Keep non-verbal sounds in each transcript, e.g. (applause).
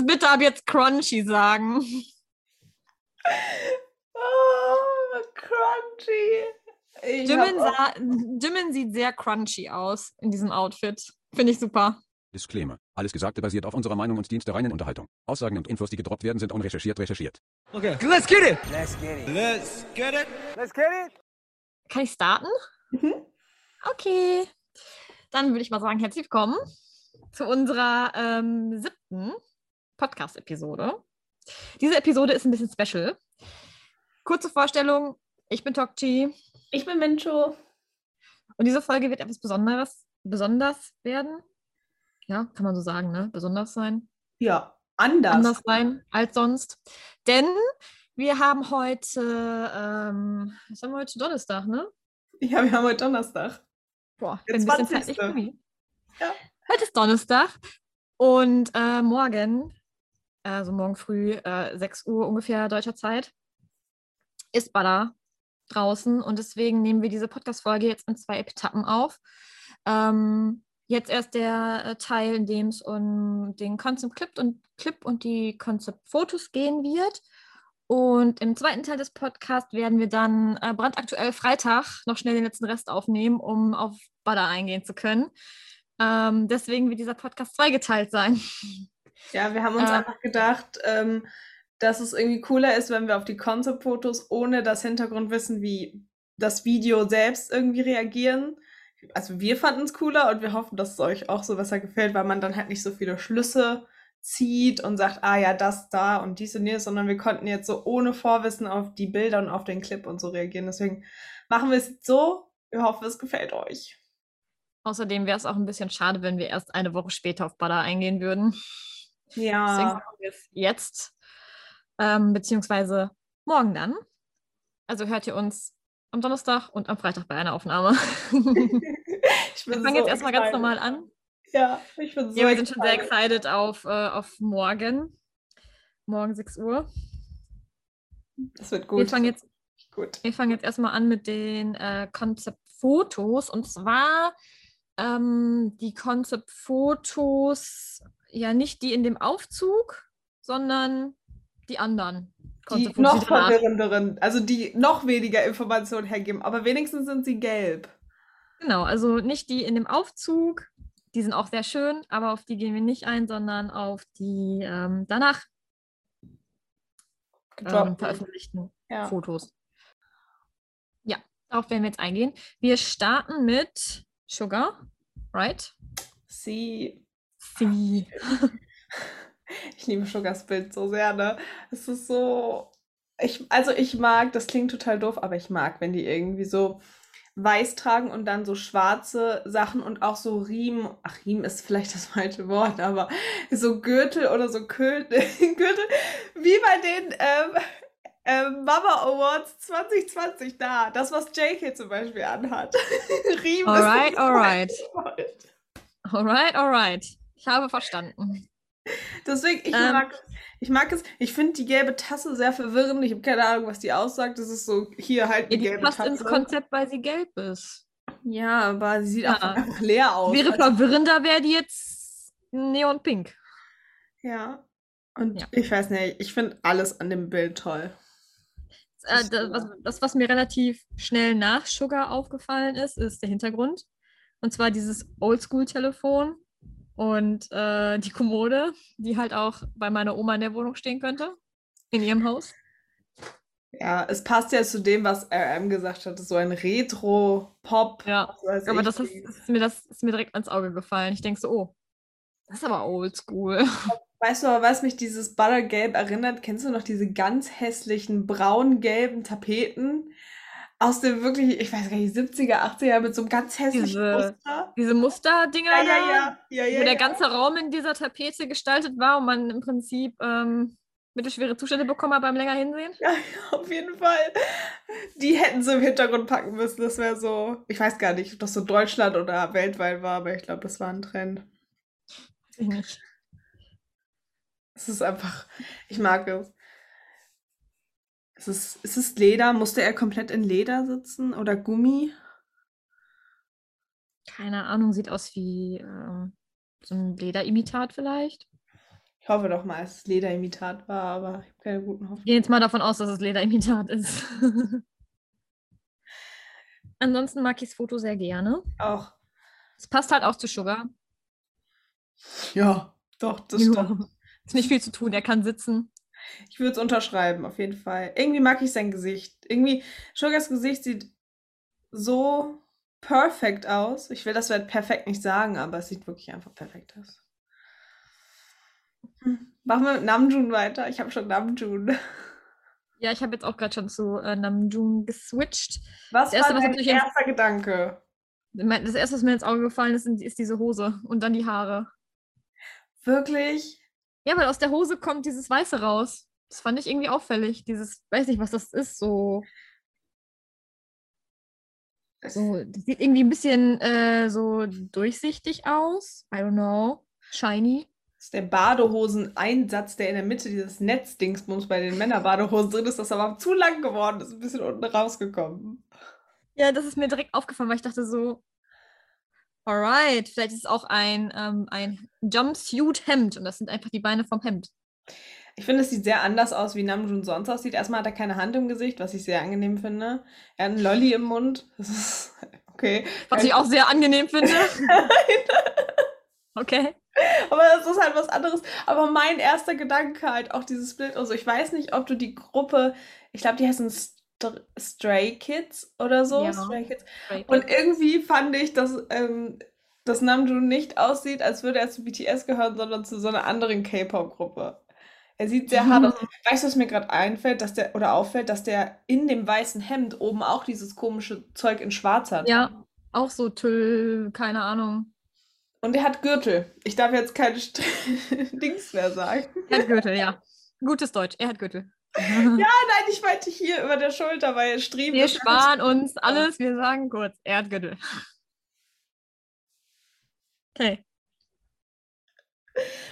uns bitte ab jetzt crunchy sagen. Oh, crunchy. Jimin, sieht sehr crunchy aus in diesem Outfit. Finde ich super. Disclaimer. Alles Gesagte basiert auf unserer Meinung und dient der reinen Unterhaltung. Aussagen und Infos, die gedroppt werden, sind unrecherchiert recherchiert. Okay, let's get it. Let's get it. Let's get it. Let's get it. Kann ich starten? Mhm. Okay. Dann würde ich mal sagen, herzlich willkommen zu unserer ähm, siebten Podcast-Episode. Diese Episode ist ein bisschen special. Kurze Vorstellung. Ich bin Tokchi Ich bin Mincho. und diese Folge wird etwas Besonderes, besonders werden. Ja, kann man so sagen, ne? Besonders sein. Ja, anders. anders sein als sonst. Denn wir haben heute, ähm, was haben wir heute? Donnerstag, ne? Ja, wir haben heute Donnerstag. Boah, Der bin ein bisschen 20.. fertig. Ja. Heute ist Donnerstag und äh, morgen, also morgen früh, äh, 6 Uhr ungefähr deutscher Zeit, ist Bada draußen und deswegen nehmen wir diese Podcast-Folge jetzt in zwei Etappen auf. Ähm, jetzt erst der äh, Teil, in dem es um den Concept Clip und, Clip und die Concept-Fotos gehen wird. Und im zweiten Teil des Podcasts werden wir dann äh, brandaktuell Freitag noch schnell den letzten Rest aufnehmen, um auf Bada eingehen zu können. Ähm, deswegen wird dieser Podcast zweigeteilt sein. (laughs) Ja, wir haben uns Äh. einfach gedacht, ähm, dass es irgendwie cooler ist, wenn wir auf die Concept-Fotos ohne das Hintergrundwissen wie das Video selbst irgendwie reagieren. Also wir fanden es cooler und wir hoffen, dass es euch auch so besser gefällt, weil man dann halt nicht so viele Schlüsse zieht und sagt, ah ja, das da und dies und jenes, sondern wir konnten jetzt so ohne Vorwissen auf die Bilder und auf den Clip und so reagieren. Deswegen machen wir es so. Wir hoffen, es gefällt euch. Außerdem wäre es auch ein bisschen schade, wenn wir erst eine Woche später auf Bada eingehen würden. Deswegen Ja. machen wir es jetzt, ähm, beziehungsweise morgen dann. Also hört ihr uns am Donnerstag und am Freitag bei einer Aufnahme. (laughs) Ich wir bin fangen so jetzt erstmal ganz normal an. Ja, ich bin so Ja, wir sind schon sehr excited. auf, äh, auf morgen. Morgen 6 Uhr. Das wird Wir gut. fangen jetzt gut. Wir fangen jetzt erstmal an mit den äh, Konzeptfotos. Und zwar ähm, die Konzeptfotos, ja nicht die in dem Aufzug, sondern die anderen. Die noch verwirrenderen, also die noch weniger Informationen hergeben, aber wenigstens sind sie gelb. Genau, also nicht die in dem Aufzug. Die sind auch sehr schön, aber auf die gehen wir nicht ein, sondern auf die ähm, danach ähm, veröffentlichten Ja. Fotos. Ja, darauf werden wir jetzt eingehen. Wir starten mit Sugar, right? Sie. Sie. (laughs) Ich liebe Sugars Bild so sehr, ne? Es ist so. Ich, also ich mag, das klingt total doof, aber ich mag, wenn die irgendwie so weiß tragen und dann so schwarze Sachen und auch so Riemen. Ach, Riemen ist vielleicht das falsche Wort, aber so Gürtel oder so (laughs) Gürtel, wie bei den ähm, ähm, Mama Awards 2020 da. Das, was JK zum Beispiel anhat. (laughs) Riemen Alright, ist das alright. Wort. Alright, alright. Ich habe verstanden. Deswegen, ich Ähm. mag, ich mag es. Ich finde die gelbe Tasse sehr verwirrend. Ich habe keine Ahnung, was die aussagt. Das ist so, hier halt Ja, die gelbe passt Tasse. ins Konzept, weil sie gelb ist. Ja, aber sie sieht Ja. einfach leer aus. Wäre Also, verwirrender, wäre die jetzt neonpink. ja. Und Ja. ich weiß nicht, ich finde alles an dem Bild toll. Äh, ist das, was, das, was mir relativ schnell nach Sugar aufgefallen ist, ist der Hintergrund. Und zwar dieses Oldschool-Telefon und äh, die Kommode, die halt auch bei meiner Oma in der Wohnung stehen könnte. In ihrem Haus. Ja, es passt ja zu dem, was RM gesagt hat. So ein Retro-Pop. Ja, Aber das ist, ist, mir, das ist mir direkt ans Auge gefallen. Ich denke so, oh, das ist aber oldschool. Weißt du aber, was mich dieses Buttergelb erinnert? Kennst du noch diese ganz hässlichen braun-gelben Tapeten aus dem wirklich, ich weiß gar nicht, 70er, 80er mit so einem ganz hässlichen Diese- Muster? Diese Musterdinger Ja, ja, ja, ja, ja, wo der ja. ganze Raum in dieser Tapete gestaltet war und man im Prinzip ähm, mittelschwere Zustände bekommen hat beim länger hinsehen. (laughs) Ja, auf jeden Fall. Die hätten sie im Hintergrund packen müssen. Das wäre so, ich weiß gar nicht, ob das so Deutschland oder weltweit war, aber ich glaube, das war ein Trend. Ich nicht. Es ist einfach, ich mag es. Es ist, ist es Leder? Musste er komplett in Leder sitzen oder Gummi? Keine Ahnung, sieht aus wie ähm, so ein Lederimitat vielleicht. Ich hoffe doch mal, dass es Lederimitat war, aber ich habe keine guten Hoffnungen. gehe jetzt mal davon aus, dass es Lederimitat ist. (laughs) Ansonsten mag ich das Foto sehr gerne. Auch. Es passt halt auch zu Sugar. Ja, doch, das Ja. stimmt. Ist nicht viel zu tun, er kann sitzen. Ich würde es unterschreiben, auf jeden Fall. Irgendwie mag ich sein Gesicht. Irgendwie, Sugars Gesicht sieht so perfekt aus. Ich will das Wort perfekt nicht sagen, aber es sieht wirklich einfach perfekt aus. Hm. Machen wir mit Namjoon weiter. Ich habe schon Namjoon. Ja, ich habe jetzt auch gerade schon zu äh, Namjoon geswitcht. Was Das Erste, war was dein ins- erster Gedanke? Das erste, was mir ins Auge gefallen ist, ist diese Hose und dann die Haare. Wirklich? Ja, weil aus der Hose kommt dieses Weiße raus. Das fand ich irgendwie auffällig. Dieses, weiß nicht, was das ist, so. So, das sieht irgendwie ein bisschen äh, so durchsichtig aus. I don't know. Shiny. Das ist der Badehosen-Einsatz, der in der Mitte dieses Netzdingsbums bei den Männerbadehosen drin ist, das aber zu lang geworden ist, ein bisschen unten rausgekommen. Ja, das ist mir direkt aufgefallen, weil ich dachte so, alright, vielleicht ist es auch ein, ähm, ein Jumpsuit-Hemd und das sind einfach die Beine vom Hemd. Ich finde, es sieht sehr anders aus, wie Namjoon sonst aussieht. Erstmal hat er keine Hand im Gesicht, was ich sehr angenehm finde. Er hat einen Lolli im Mund. Das ist (laughs) okay. Was ich auch sehr angenehm finde. (laughs) Okay. Aber das ist halt was anderes. Aber mein erster Gedanke halt auch dieses Bild. Also ich weiß nicht, ob du die Gruppe, ich glaube, die heißen Stray Kids oder so. Ja. Stray Kids. Und irgendwie fand ich, dass, ähm, dass Namjoon nicht aussieht, als würde er zu BTS gehören, sondern zu so einer anderen K-Pop-Gruppe. Er sieht sehr hart aus. Weißt du, was mir gerade einfällt, dass der, oder auffällt, dass der in dem weißen Hemd oben auch dieses komische Zeug in Schwarz hat. Ja, auch so Tüll, keine Ahnung. Und er hat Gürtel. Ich darf jetzt keine St (laughs) Dings mehr sagen. Er hat Gürtel, ja. Gutes Deutsch, er hat Gürtel. (laughs) Ja, nein, ich meinte hier über der Schulter, weil Striemen Wir sparen uns alles, wir sagen kurz, er hat Gürtel. Okay.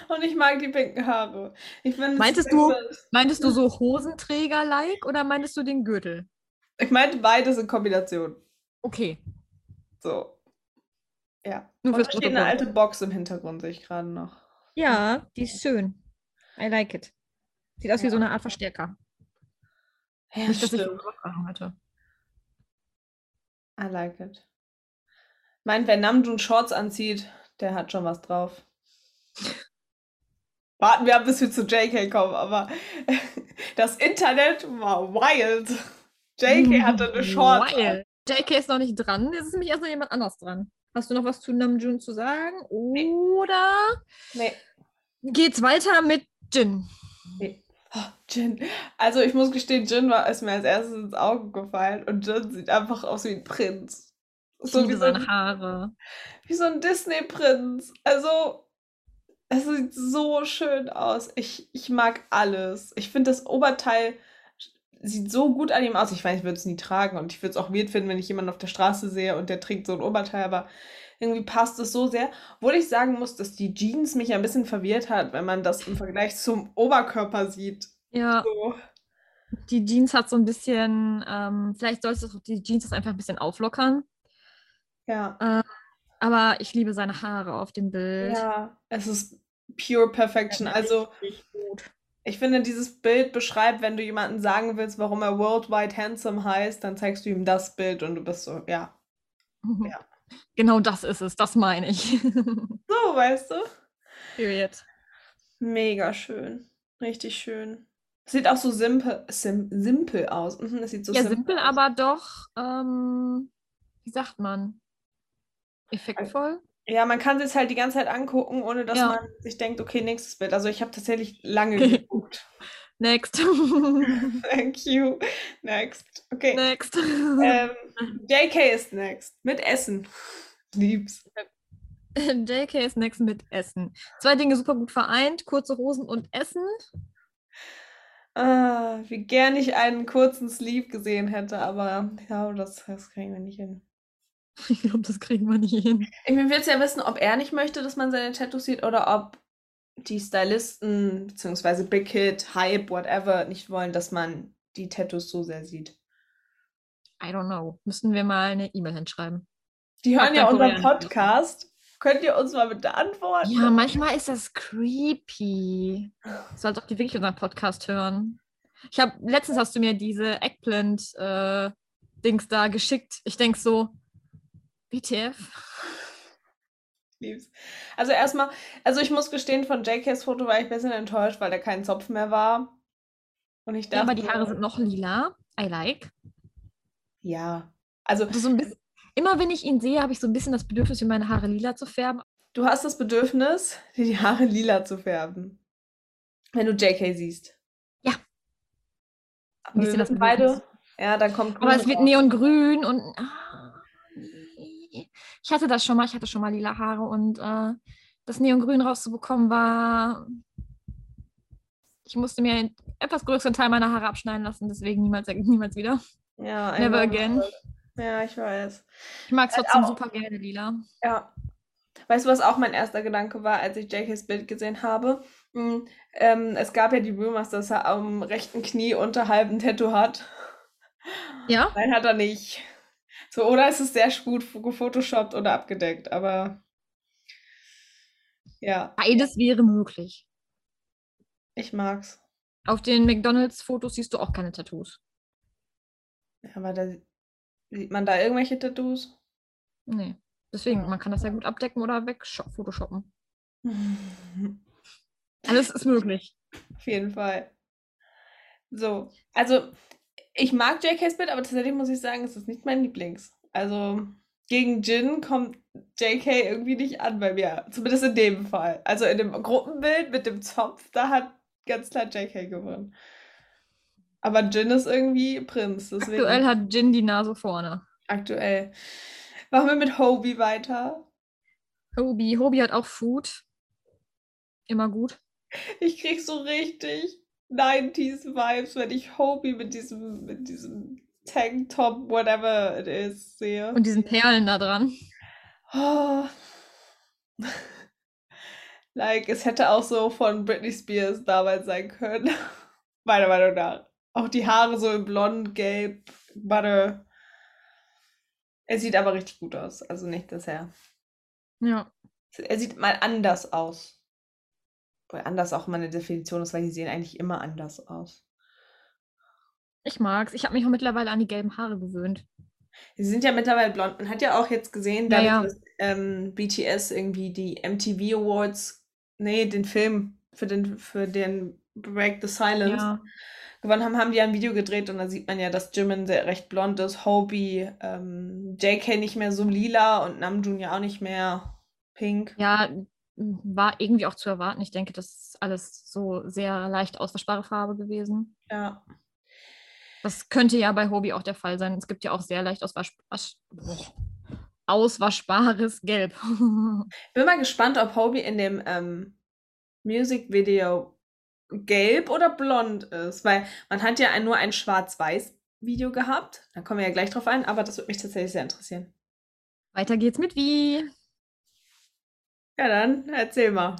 Und ich mag die pinken Haare. Es Meintest du- Meintest du so Hosenträger-like oder meintest du den Gürtel? Ich meinte beides in Kombination. Okay. So. Ja. Nur Und da steht eine alte Box im Hintergrund, sehe ich gerade noch. Ja, die ist schön. I like it. Sieht aus wie Ja. so eine Art Verstärker. Ja, Nicht, dass ich stimmt. Ahnung hatte. I like it. Meint, wer Namjoon Shorts anzieht, der hat schon was drauf. (laughs) Warten wir ab, bis wir zu JK kommen, aber (laughs) das Internet war wild. JK hatte eine Shorts. an. Wild. JK ist noch nicht dran. Jetzt ist nämlich erst noch jemand anders dran. Hast du noch was zu Namjoon zu sagen? Oder Nee. geht's weiter mit Jin? Nee. Oh, (laughs) Jin. Also ich muss gestehen, Jin war ist mir als erstes ins Auge gefallen und Jin sieht einfach aus wie ein Prinz. So wie so, ein, Haare. wie so ein Disney-Prinz. Also es sieht so schön aus. Ich, ich mag alles. Ich finde das Oberteil sieht so gut an ihm aus. Ich meine, ich würde es nie tragen und ich würde es auch weird finden, wenn ich jemanden auf der Straße sehe und der trägt so ein Oberteil, aber irgendwie passt es so sehr. Obwohl ich sagen muss, dass die Jeans mich ein bisschen verwirrt hat, wenn man das im Vergleich zum Oberkörper sieht. Ja, So. die Jeans hat so ein bisschen, ähm, vielleicht solltest du die Jeans das einfach ein bisschen auflockern. Ja. Aber ich liebe seine Haare auf dem Bild. Ja, es ist pure perfection. Also, Richtig gut. ich finde, dieses Bild beschreibt, wenn du jemanden sagen willst, warum er Worldwide Handsome heißt, dann zeigst du ihm das Bild und du bist so, ja. (laughs) Ja. Genau das ist es, das meine ich. (laughs) So, weißt du? Period. Mega schön. Richtig schön. Sieht auch so simpel, sim, simpel aus. Mhm, es sieht so Ja, simpel simpel, aus. aber doch, ähm, wie sagt man? Effektvoll? Ja, man kann es halt die ganze Zeit angucken, ohne dass Ja. man sich denkt, okay, nächstes Bild. Also ich habe tatsächlich lange (laughs) geguckt. Next. (laughs) Thank you. Next. Okay. Next. Ähm, (laughs) JK ist next. Mit Essen. Lieb's. JK ist next mit Essen. Zwei Dinge super gut vereint, kurze Hosen und Essen. Ah, wie gern ich einen kurzen Sleeve gesehen hätte, aber ja, das, das kriegen wir nicht hin. (laughs) Ich glaube, das kriegen wir nicht hin. Ich will jetzt ja wissen, ob er nicht möchte, dass man seine Tattoos sieht oder ob die Stylisten beziehungsweise Big Hit, Hype, whatever nicht wollen, dass man die Tattoos so sehr sieht. I don't know. Müssen wir mal eine E-Mail hinschreiben. Die hören ja unseren Podcast Könnt ihr uns mal bitte antworten? Ja, manchmal ist das creepy. So als ob die wirklich unseren Podcast hören. Ich habe letztens hast du mir diese Eggplant-Dings da geschickt. Ich denke so, WTF? Lieb's. Also erstmal, also ich muss gestehen, von JKs Foto war ich ein bisschen enttäuscht, weil da kein Zopf mehr war. Und ich Ja, dachte, aber die Haare sind noch lila. I like. ja. Also Also so ein bisschen, immer wenn ich ihn sehe, habe ich so ein bisschen das Bedürfnis, mir meine Haare lila zu färben. du hast das Bedürfnis, dir die Haare lila zu färben. Wenn du JK siehst. Ja. Aber wir wissen beide, ja, dann kommt Aber es Grün wird neongrün und. Ah. Ich hatte das schon mal, ich hatte schon mal lila Haare und äh, das Neongrün rauszubekommen war. Ich musste mir einen etwas größeren Teil meiner Haare abschneiden lassen, deswegen niemals, niemals wieder. Ja, Never again. Ja, ich weiß. Ich mag es trotzdem auch. super gerne lila. Ja. Weißt du, was auch mein erster Gedanke war, als ich JKs Bild gesehen habe? Hm, ähm, es gab ja die Rumors, dass er am rechten Knie unterhalb ein Tattoo hat. Ja? Nein, hat er nicht. So, oder ist es sehr gut gefotoshoppt oder abgedeckt, aber ja, Beides wäre möglich. ich mag's. Auf den McDonalds-Fotos siehst du auch keine Tattoos. Ja, aber da sieht man da irgendwelche Tattoos? Nee. Deswegen, man kann das ja gut abdecken oder wegphotoshoppen. (laughs) Alles ist möglich. Auf jeden Fall. So, also ich mag JKs Bild, aber tatsächlich muss ich sagen, es ist nicht mein Lieblings. Also gegen Jin kommt JK irgendwie nicht an bei mir. Zumindest in dem Fall. Also in dem Gruppenbild mit dem Zopf, da hat ganz klar JK gewonnen. Aber Jin ist irgendwie Prinz, deswegen Aktuell hat Jin die Nase vorne. aktuell. Machen wir mit Hobie weiter. Hobie. Hobie hat auch Food. Immer gut. Ich krieg so richtig 90s Vibes, wenn ich Hobie mit diesem, mit diesem Tanktop, whatever it is, sehe. Und diesen Perlen da dran. Oh. (laughs) Like, es hätte auch so von Britney Spears damals sein können. (laughs) Meiner Meinung nach. Auch die Haare so in blond, gelb, butter. Er sieht aber richtig gut aus. Also nicht, dass er. Ja. Er sieht mal anders aus. Weil anders auch immer eine Definition ist, weil die sehen eigentlich immer anders aus. Ich mag's. Ich habe mich auch mittlerweile an die gelben Haare gewöhnt. Sie sind ja mittlerweile blond. Man hat ja auch jetzt gesehen, Ja, dadurch, ja. dass ähm, BTS irgendwie die MTV Awards, nee, den Film für den, für den Break the Silence Ja. gewonnen haben, haben die ja ein Video gedreht und da sieht man ja, dass Jimin sehr recht blond ist, Hobie, ähm, JK nicht mehr so lila und Namjoon ja auch nicht mehr pink. Ja, war irgendwie auch zu erwarten. Ich denke, das ist alles so sehr leicht auswaschbare Farbe gewesen. Ja. Das könnte ja bei Hobie auch der Fall sein. Es gibt ja auch sehr leicht auswasch auswaschbares Gelb. (laughs) Bin mal gespannt, ob Hobie in dem ähm, Musikvideo gelb oder blond ist, weil man hat ja nur ein Schwarz-Weiß-Video gehabt. Da kommen wir ja gleich drauf ein, aber das würde mich tatsächlich sehr interessieren. Weiter geht's mit wie. Ja, dann erzähl mal.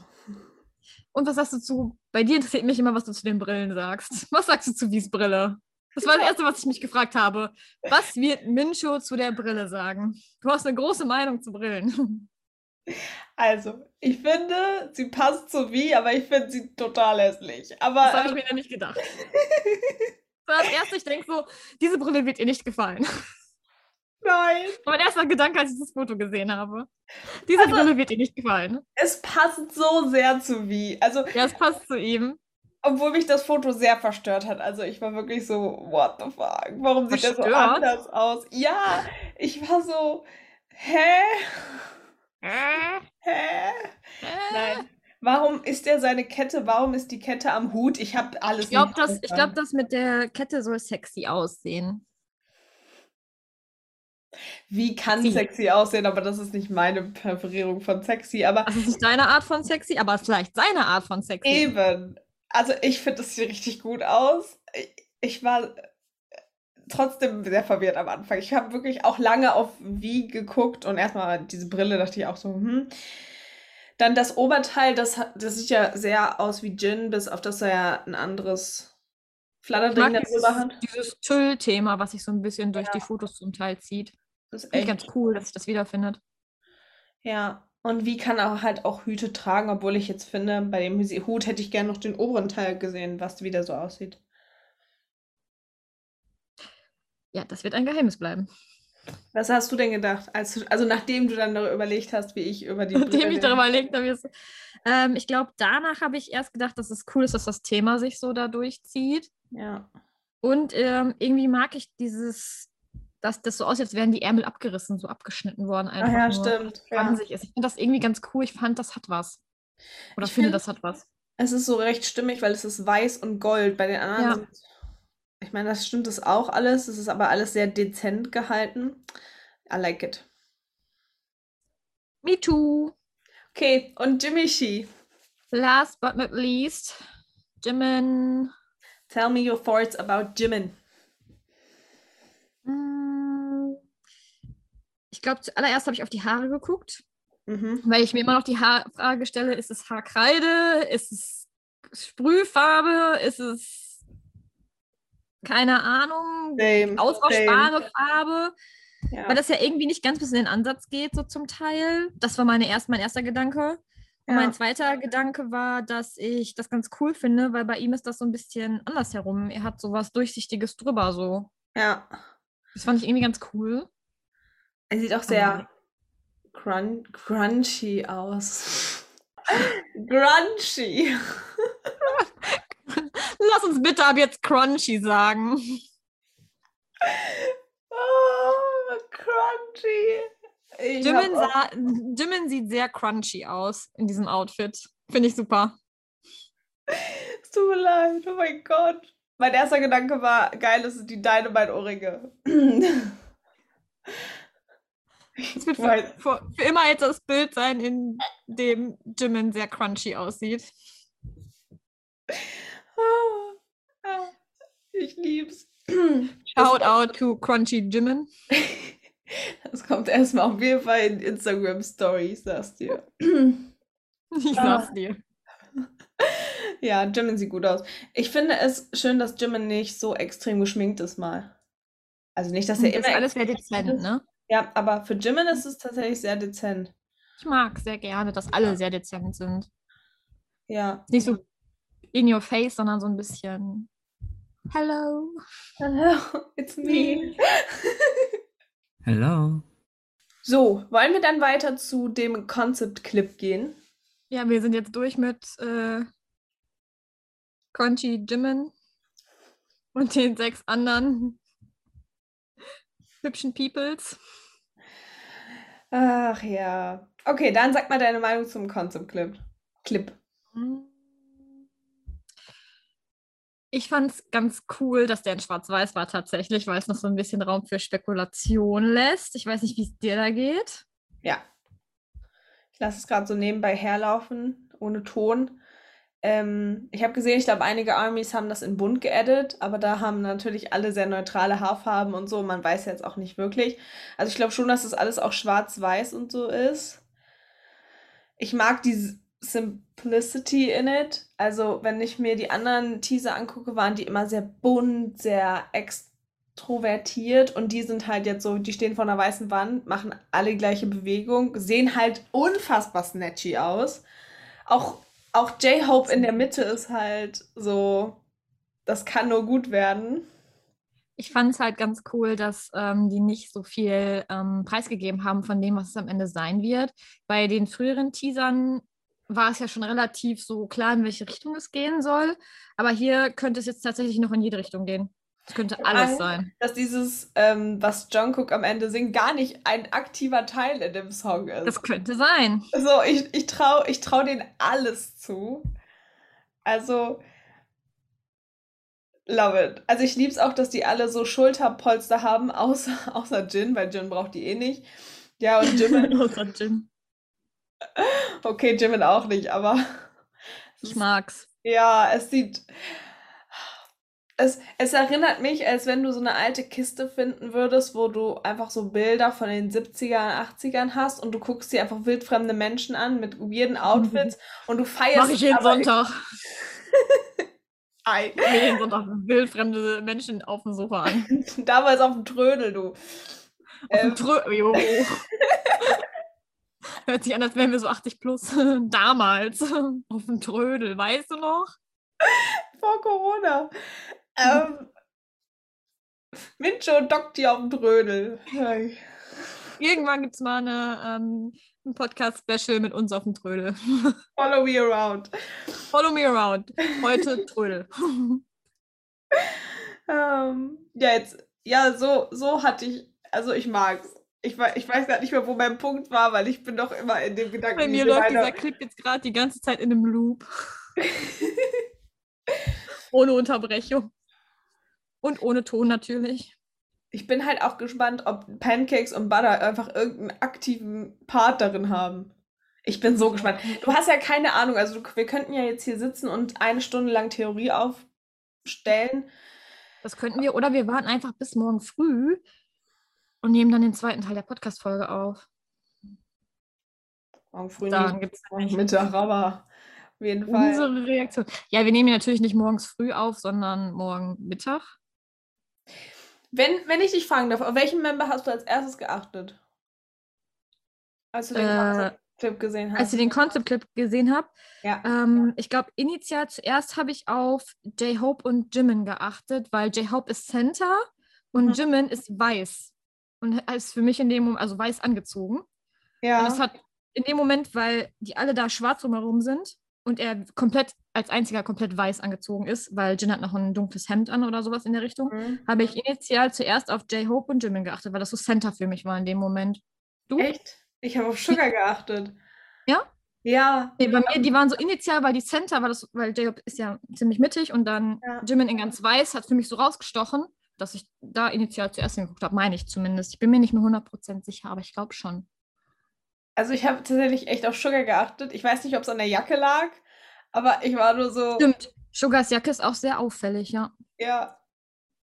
Und was sagst du zu? Bei dir interessiert mich immer, was du zu den Brillen sagst. (laughs) Was sagst du zu Wies Brille? Das war das Erste, was ich mich gefragt habe. Was wird Mincho zu der Brille sagen? Du hast eine große Meinung zu Brillen. (laughs) Also, ich finde, sie passt zu wie, aber ich finde sie total hässlich. Aber Das habe ich ähm, mir ja nicht gedacht. (laughs) So, als erstes, ich denke so, diese Brille wird ihr nicht gefallen. Nein, Mein erster Gedanke, als ich das Foto gesehen habe. Diese Also- Brille wird ihr nicht gefallen. es passt so sehr zu wie. Also, Ja, es passt zu ihm. obwohl mich das Foto sehr verstört hat. Also, ich war wirklich so, what the fuck? Warum sieht das so Verstört? anders aus? Ja, ich war so, hä? Hä? äh. Nein. Warum ist er seine Kette? Warum ist die Kette am Hut? Ich habe alles Ich glaube, das, ich glaub, das mit der Kette soll sexy aussehen. Wie kann Sie. sexy aussehen, aber das ist nicht meine Präferierung von sexy. Aber Das ist nicht deine Art von sexy, aber es ist vielleicht seine Art von sexy. eben. Also ich finde, das sieht richtig gut aus. Ich, war trotzdem sehr verwirrt am Anfang. Ich habe wirklich auch lange auf wie geguckt und erstmal diese Brille dachte ich auch so, hm. Dann das Oberteil, das, das sieht ja sehr aus wie Jin, bis auf das er ja ein anderes Flatterding darüber hat. dieses Tüll-Thema, was sich so ein bisschen durch die Fotos zum Teil zieht. Das ist ich echt ganz cool, dass sich das wiederfindet. Ja, Und wie kann er halt auch Hüte tragen, obwohl ich jetzt finde, bei dem Hut hätte ich gerne noch den oberen Teil gesehen, was wieder so aussieht. Ja, das wird ein Geheimnis bleiben. Was hast du denn gedacht, als also nachdem du dann darüber überlegt hast, wie ich über die Brille (laughs) Nachdem ich denke? darüber überlegt habe, ähm, ich glaube, danach habe ich erst gedacht, dass es cool ist, dass das Thema sich so da durchzieht. Ja. Und ähm, irgendwie mag ich dieses, dass das so aussieht, als wären die Ärmel abgerissen, so abgeschnitten worden. Ach Einfach ja, nur. stimmt. Ja. Ist. Ich finde das irgendwie ganz cool. Ich fand, das hat was. Oder Ich finde, find- das hat was. Es ist so recht stimmig, weil es ist weiß und gold. Bei den anderen Ja. sind, ich meine, das stimmt das auch alles. Es ist aber alles sehr dezent gehalten. I like it. Me too. Okay, und Jimmy Shee. Last but not least, Jimin. Tell me your thoughts about Jimin. Mm, Ich glaube, zuallererst habe ich auf die Haare geguckt, Mhm. weil ich mir immer noch die Haar Frage stelle, ist es Haarkreide, ist es Sprühfarbe, ist es keine Ahnung, Same, austauschbare Farbe, Ja. weil das ja irgendwie nicht ganz bis in den Ansatz geht, so zum Teil. Das war meine erst, mein erster Gedanke. Und Ja. mein zweiter Gedanke war, dass ich das ganz cool finde, weil bei ihm ist das so ein bisschen andersherum. Er hat so was Durchsichtiges drüber, so. ja. Das fand ich irgendwie ganz cool. Er sieht auch sehr crun crunchy aus. Crunchy. Lass uns bitte ab jetzt crunchy sagen. Oh, crunchy. Jimin, sah, Jimin sieht sehr crunchy aus in diesem Outfit. Finde ich super. Es tut mir leid, oh mein Gott. Mein erster Gedanke war, geil, das sind die Dynamite-Ohrringe. Es wird für, für, für immer jetzt das Bild sein, in dem Jimin sehr crunchy aussieht. Ah, ah, ich lieb's. Shout out to crunchy Jimin. (laughs) Das kommt erstmal auf jeden Fall in Instagram Stories, sagst du. Ich Ah. sag's dir. (laughs) Ja, Jimin sieht gut aus. Ich finde es schön, dass Jimin nicht so extrem geschminkt ist mal. Also nicht, dass er Das immer ist alles sehr extrem dezent, ne? Ja, aber für Jimin ist es tatsächlich sehr dezent. Ich mag sehr gerne, dass alle sehr dezent sind. Ja. Nicht so in your face, sondern so ein bisschen Hello. Hello, it's me. (laughs) Hello. So, wollen wir dann weiter zu dem Concept-Clip gehen? Ja, wir sind jetzt durch mit äh, Crunchy Jimin und den sechs anderen hübschen Peoples. Ach ja. Okay, dann sag mal deine Meinung zum Concept-Clip. Clip. Ich fand es ganz cool, dass der in Schwarz-Weiß war tatsächlich, weil es noch so ein bisschen Raum für Spekulation lässt. Ich weiß nicht, wie es dir da geht. Ja. Ich lasse es gerade so nebenbei herlaufen, ohne Ton. Ähm, ich habe gesehen, ich glaube, einige Armies haben das in bunt geedit, aber da haben natürlich alle sehr neutrale Haarfarben und so. Man weiß jetzt auch nicht wirklich. Also ich glaube schon, dass das alles auch schwarz-weiß und so ist. Ich mag die Simplicity in it. Also wenn ich mir die anderen Teaser angucke, waren die immer sehr bunt, sehr extrovertiert und die sind halt jetzt so, die stehen vor einer weißen Wand, machen alle gleiche Bewegung, sehen halt unfassbar snatchy aus. Auch, auch J-Hope in der Mitte ist halt so, das kann nur gut werden. Ich fand es halt ganz cool, dass ähm, die nicht so viel ähm, preisgegeben haben von dem, was es am Ende sein wird. Bei den früheren Teasern war es ja schon relativ so klar, in welche Richtung es gehen soll. Aber hier könnte es jetzt tatsächlich noch in jede Richtung gehen. Es könnte alles Angst. sein. Dass dieses, ähm, was Jungkook am Ende singt, gar nicht ein aktiver Teil in dem Song ist. Das könnte sein. So, ich, ich traue ich trau denen alles zu. Also, love it. Also ich liebe es auch, dass die alle so Schulterpolster haben, (laughs) außer, außer Jin, weil Jin braucht die eh nicht. Ja, und Jimin, (laughs) Außer Jin. okay, Jimin auch nicht, aber Ich mag's. ja, es sieht... Es, es erinnert mich, als wenn du so eine alte Kiste finden würdest, wo du einfach so Bilder von den 70ern, 80ern hast und du guckst dir einfach wildfremde Menschen an mit weirden Outfits (laughs) und du feierst Mach ich jeden Sonntag. (laughs) Ei. Mir jeden Sonntag wildfremde Menschen auf dem Sofa an. (laughs) Damals auf dem Trödel, du. Auf dem Ähm, Trö jo. Hört sich an, als wären wir so 80 plus. Damals. Auf dem Trödel, weißt du noch? Vor Corona. Ähm, Mincho dockt die auf dem Trödel. Hey. Irgendwann gibt es mal eine, ähm, ein Podcast-Special mit uns auf dem Trödel. (laughs) Follow me around. Follow me around. Heute Trödel. (laughs) Ähm, ja, jetzt, ja, so, so hatte ich, also ich mag's. Ich, ich weiß gar nicht mehr, wo mein Punkt war, weil ich bin doch immer in dem Gedanken. Bei mir läuft dieser Clip jetzt gerade die ganze Zeit in einem Loop. (laughs) ohne Unterbrechung. Und ohne Ton natürlich. Ich bin halt auch gespannt, ob Pancakes und Butter einfach irgendeinen aktiven Part darin haben. Ich bin so gespannt. Du hast ja keine Ahnung, also wir könnten ja jetzt hier sitzen und eine Stunde lang Theorie aufstellen. Das könnten wir. Oder wir warten einfach bis morgen früh und nehmen dann den zweiten Teil der Podcast-Folge auf. Morgen früh Dann gibt es Mittag, aber auf jeden Fall. unsere Reaktion. Ja, wir nehmen ihn natürlich nicht morgens früh auf, sondern morgen Mittag. Wenn, wenn ich dich fragen darf, auf welchen Member hast du als erstes geachtet? Als du den Äh, Concept-Clip gesehen hast. Als ich den Concept-Clip gesehen habe, ja. ähm, ich glaube, initial zuerst habe ich auf J-Hope und Jimin geachtet, weil J-Hope ist Center und Mhm. Jimin ist weiß. Und ist für mich in dem Moment, also weiß angezogen. ja. Und das hat in dem Moment, weil die alle da schwarz drumherum sind und er komplett als einziger komplett weiß angezogen ist, weil Jin hat noch ein dunkles Hemd an oder sowas in der Richtung, Mhm. habe ich initial zuerst auf J-Hope und Jimin geachtet, weil das so Center für mich war in dem Moment. Du? Echt? Ich habe auf Sugar geachtet. Ja? Ja. Nee, bei mir, die waren so initial, weil die Center das, weil J-Hope ist ja ziemlich mittig und dann Ja. Jimin in ganz weiß hat für mich so rausgestochen, dass ich da initial zuerst hingeguckt habe, meine ich zumindest. Ich bin mir nicht mehr 100% sicher, aber ich glaube schon. Also ich habe tatsächlich echt auf Sugar geachtet. Ich weiß nicht, ob es an der Jacke lag, aber ich war nur so, Stimmt. Sugars Jacke ist auch sehr auffällig, ja. ja.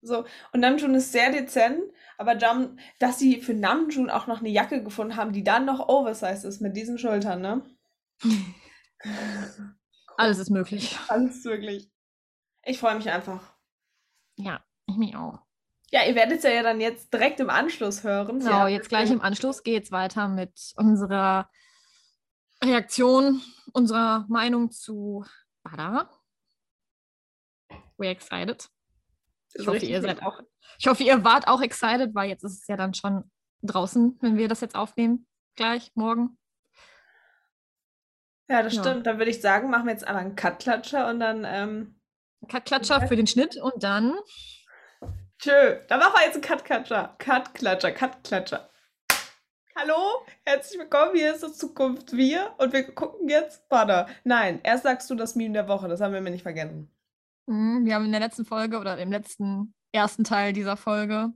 So. Und Namjoon ist sehr dezent, aber Jam, dass sie für Namjoon auch noch eine Jacke gefunden haben, die dann noch oversized ist mit diesen Schultern, ne? (laughs) Alles ist möglich. Alles wirklich. Ich freue mich einfach. Ja, ich mich auch. Ja, ihr werdet es ja dann jetzt direkt im Anschluss hören. Genau, Ja. jetzt gleich im Anschluss geht es weiter mit unserer Reaktion, unserer Meinung zu Bada. We're excited. Ich hoffe, ihr seid auch. Ich hoffe, ihr wart auch excited, weil jetzt ist es ja dann schon draußen, wenn wir das jetzt aufnehmen. Gleich, morgen. Ja, das Ja. stimmt. Dann würde ich sagen, machen wir jetzt einmal einen Cut-Klatscher und dann, ähm, Cut-Klatscher für den Schnitt und dann. Tschö. Dann machen wir jetzt einen Cut-Klatscher. Cut-Klatscher, Cut-Klatscher. Hallo, herzlich willkommen, hier ist das Zukunft wir und wir gucken jetzt Butter. Nein, erst sagst du das Meme der Woche, das haben wir mir nicht vergessen. Mhm, Wir haben in der letzten Folge oder im letzten ersten Teil dieser Folge,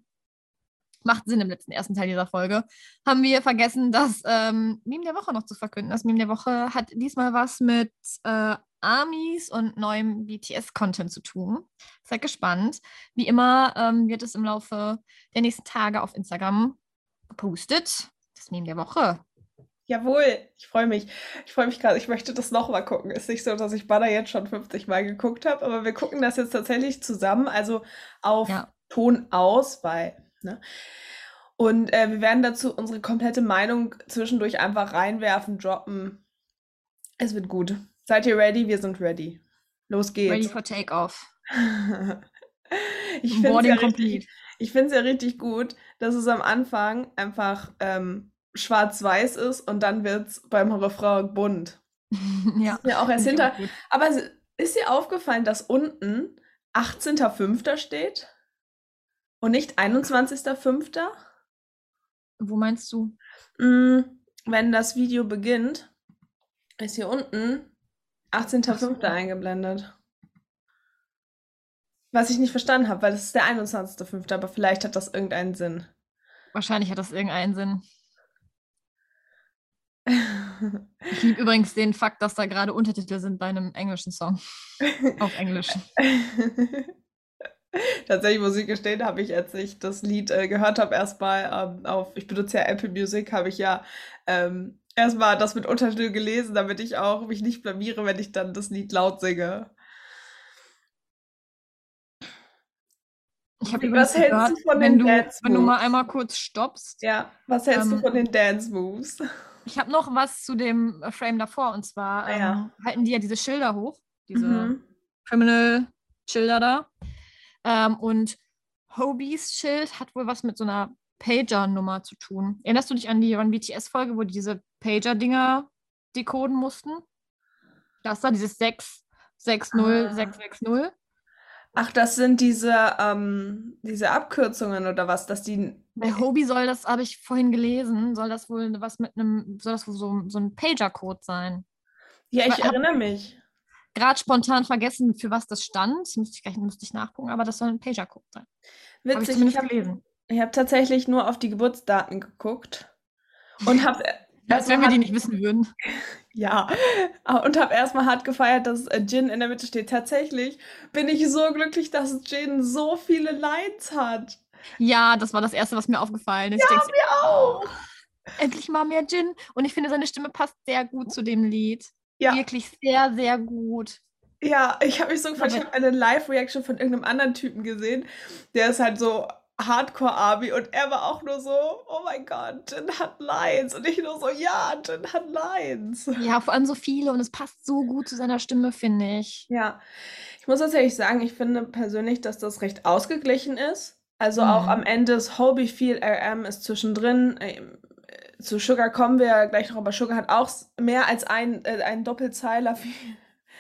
macht Sinn im letzten ersten Teil dieser Folge, haben wir vergessen, das ähm, Meme der Woche noch zu verkünden. Das Meme der Woche hat diesmal was mit äh, Armies und neuem BTS-Content zu tun. Seid gespannt. Wie immer ähm, wird es im Laufe der nächsten Tage auf Instagram gepostet. Das Meme der Woche. Jawohl, ich freue mich. Ich freue mich gerade, ich möchte das nochmal gucken. Ist nicht so, dass ich Butter jetzt schon 50 Mal geguckt habe, aber wir gucken das jetzt tatsächlich zusammen, also auf Ja. Ton aus, weil, ne? Und äh, wir werden dazu unsere komplette Meinung zwischendurch einfach reinwerfen, droppen. Es wird gut. Seid ihr ready? Wir sind ready. Los Ready geht's. for Takeoff. (laughs) ich finde es ja, richtig- ich ja richtig gut, dass es am Anfang einfach ähm, schwarz-weiß ist und dann wird es beim Refrain bunt. (laughs) ja. Ja, auch erst hinter. Aber ist dir aufgefallen, dass unten 18.05. steht und nicht 21.05.? Wo meinst du? Mm, Wenn das Video beginnt, ist hier unten 18.05. so. eingeblendet. Was ich nicht verstanden habe, weil das ist der 21.05., aber vielleicht hat das irgendeinen Sinn. Wahrscheinlich hat das irgendeinen Sinn. (laughs) Ich liebe übrigens den Fakt, dass da gerade Untertitel sind bei einem englischen Song. Auf Englisch. (laughs) (laughs) Tatsächlich muss ich gestehen, habe ich, als ich das Lied äh, gehört habe, erstmal ähm, auf, ich benutze ja Apple Music, habe ich ja ähm, erstmal das mit Untertitel gelesen, damit ich auch mich nicht blamiere, wenn ich dann das Lied laut singe. Ich habe was hältst du gehört, von wenn den du, Dance wenn du mal Moves? einmal kurz stoppst. Ja, was hältst du Ähm, von den Dance Moves? Ich habe noch was zu dem äh, Frame davor und zwar Ah, ja. ähm, halten die ja diese Schilder hoch, diese Mhm. Criminal-Schilder da. Ähm, und Hobies Schild hat wohl was mit so einer Pager-Nummer zu tun. Erinnerst du dich an die Run BTS-Folge, wo die diese Pager-Dinger decoden mussten? Das da, dieses 6, 6, 0, Ah. 6, 6, 0. Ach, das sind diese, ähm, diese Abkürzungen oder was, dass die. Bei Hobie soll das, habe ich vorhin gelesen, soll das wohl was mit einem, soll das wohl so, so ein Pager-Code sein. Ja, ich Hab- erinnere mich. Gerade spontan vergessen, für was das stand. Das müsste ich gleich müsste ich nachgucken, aber das soll ein Pager-Code sein. Ich Witzig, ich zumindest habe ich hab tatsächlich nur auf die Geburtsdaten geguckt und habe (laughs) Als wenn wir die nicht wissen würden. (laughs) Ja, und habe erstmal hart gefeiert, dass äh, Jin in der Mitte steht. Tatsächlich bin ich so glücklich, dass Jin so viele Lines hat. Ja, das war das Erste, was mir aufgefallen ist. ich denk so, Auch. endlich mal mehr Jin. Und ich finde, seine Stimme passt sehr gut zu dem Lied. Ja, Wirklich sehr, sehr gut. ja, ich habe mich so gefreut. Ich habe eine Live-Reaction von irgendeinem anderen Typen gesehen, der ist halt so Hardcore-Abi und er war auch nur so, oh mein Gott, Jin hat Lines. Und ich nur so, ja, Jin hat Lines. Ja, vor allem so viele und es passt so gut zu seiner Stimme, finde ich. Ja, ich muss tatsächlich sagen, ich finde persönlich, dass das recht ausgeglichen ist. Also auch Mhm. am Ende ist Hobie viel RM ist zwischendrin. Zu Sugar kommen wir ja gleich noch, aber Sugar hat auch mehr als ein, äh, einen Doppelzeiler. (laughs)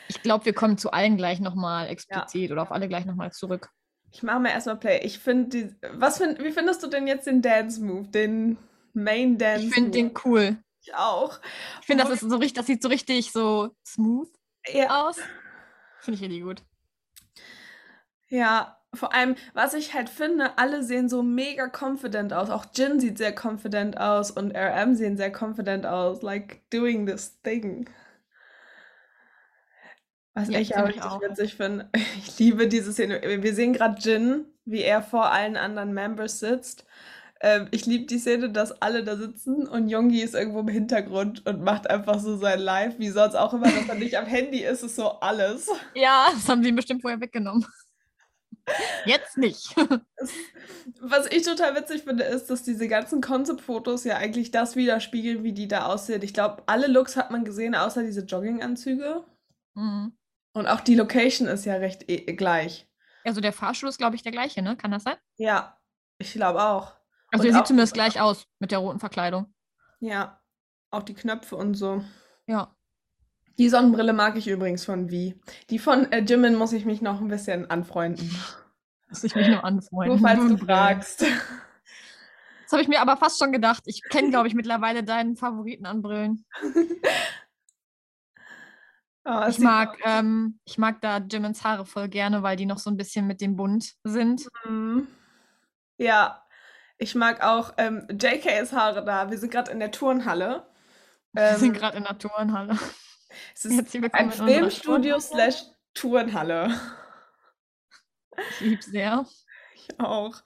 Ich glaube, wir kommen zu allen gleich nochmal explizit oder auf alle gleich nochmal zurück. Ich mache mal erstmal Play. Ich finde die. Was find, wie findest du denn jetzt den Dance Move? Den Main Dance Ich finde den cool. Ich auch. Ich finde, das ist so richtig, das sieht so richtig so smooth Ja, aus. Finde ich richtig gut. ja, vor allem, was ich halt finde, alle sehen so mega confident aus. Auch Jin sieht sehr confident aus und RM sehen sehr confident aus. Like doing this thing. Was Ja, ich auch ich richtig auch. witzig finde. (laughs) Ich liebe diese Szene. Wir sehen gerade Jin, wie er vor allen anderen Members sitzt. Ähm, ich liebe die Szene, dass alle da sitzen und Yoongi ist irgendwo im Hintergrund und macht einfach so sein Live, wie sonst auch immer, dass er nicht am (laughs) Handy ist, ist so alles. Ja, das haben sie ihm bestimmt vorher weggenommen. Jetzt nicht. Was ich total witzig finde, ist, dass diese ganzen Concept-Fotos ja eigentlich das widerspiegeln, wie die da aussehen. Ich glaube, alle Looks hat man gesehen, außer diese Jogginganzüge. Mhm. Und auch die Location ist ja recht eh gleich. Also der Fahrstuhl ist, glaube ich, der gleiche, ne? Kann das sein? Ja, ich glaube auch. Also Und er sieht zumindest gleich aus mit der roten Verkleidung. Ja, auch die Knöpfe und so. Ja. Die Sonnenbrille mag ich übrigens von Vi. Die von äh, Jimin muss ich mich noch ein bisschen anfreunden. Muss ich mich nur anfreunden. Nur falls du (laughs) fragst. Das habe ich mir aber fast schon gedacht. Ich kenne, glaube ich, mittlerweile deinen Favoriten an Brillen. Oh, (laughs) Ich mag, ähm, ich mag da Jimmins Haare voll gerne, weil die noch so ein bisschen mit dem Bunt sind. Mhm. Ja, ich mag auch ähm, JKs Haare da. Wir sind gerade in der Turnhalle. Wir sind Ähm, gerade in der Turnhalle. Es ist ein Filmstudio slash Turnhalle. Ich liebe sehr. Ich auch.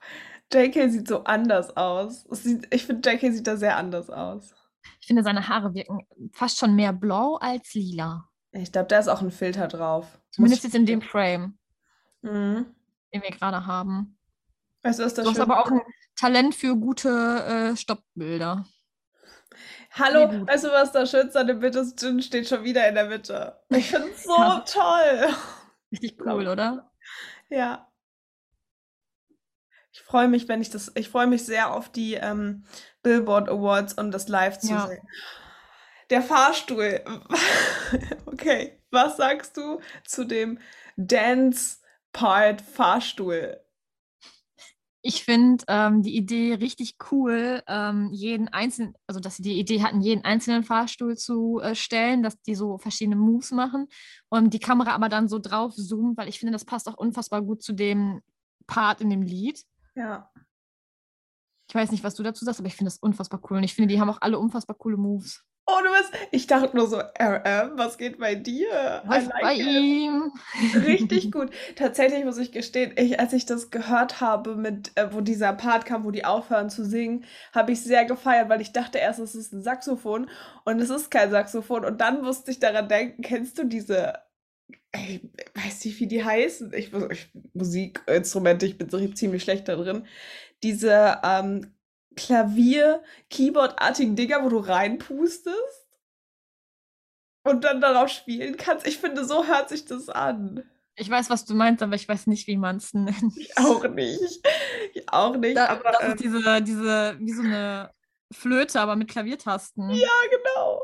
JK sieht so anders aus. Sieht, ich finde, JK sieht da sehr anders aus. Ich finde, seine Haare wirken fast schon mehr blau als lila. Ich glaube, da ist auch ein Filter drauf. Zumindest jetzt in dem Frame, Mhm. den wir gerade haben. Du, was das Du hast aber auch ein Talent für gute äh, Stoppbilder. Hallo, gut. weißt du, was das Schönste an dem ist? Jin steht schon wieder in der Mitte. Ich finde es so Ja. toll. Richtig cool, oder? Ja. Ich freue mich, wenn ich das, ich freue mich sehr auf die ähm, Billboard Awards und das live zu Ja. sehen. Der Fahrstuhl. (laughs) Okay, was sagst du zu dem Dance-Part Fahrstuhl? Ich finde ähm, die Idee richtig cool, ähm, jeden einzelnen, also dass sie die Idee hatten, jeden einzelnen Fahrstuhl zu äh, stellen, dass die so verschiedene Moves machen und die Kamera aber dann so drauf zoomt, weil ich finde, das passt auch unfassbar gut zu dem Part in dem Lied. Ja. Ich weiß nicht, was du dazu sagst, aber ich finde das unfassbar cool und ich finde, die haben auch alle unfassbar coole Moves. Oh, du bist, ich dachte nur so, RM, was geht bei dir? Was like bei it. ihm? Richtig (laughs) gut. Tatsächlich muss ich gestehen, ich, als ich das gehört habe, mit, äh, wo dieser Part kam, wo die aufhören zu singen, habe ich sehr gefeiert, weil ich dachte erst, es ist ein Saxophon und es ist kein Saxophon. Und dann musste ich daran denken, kennst du diese, ey, weiß nicht, wie die heißen? Ich, ich Musikinstrumente, ich bin so ziemlich schlecht da drin. Diese ähm, Klavier, Keyboard-artigen Dinger, wo du reinpustest und dann darauf spielen kannst. Ich finde, so hört sich das an. Ich weiß, was du meinst, aber ich weiß nicht, wie man es nennt. Ich auch nicht. Ich auch nicht. Da, aber, das ähm, ist diese, diese, wie so eine Flöte, aber mit Klaviertasten. Ja, genau.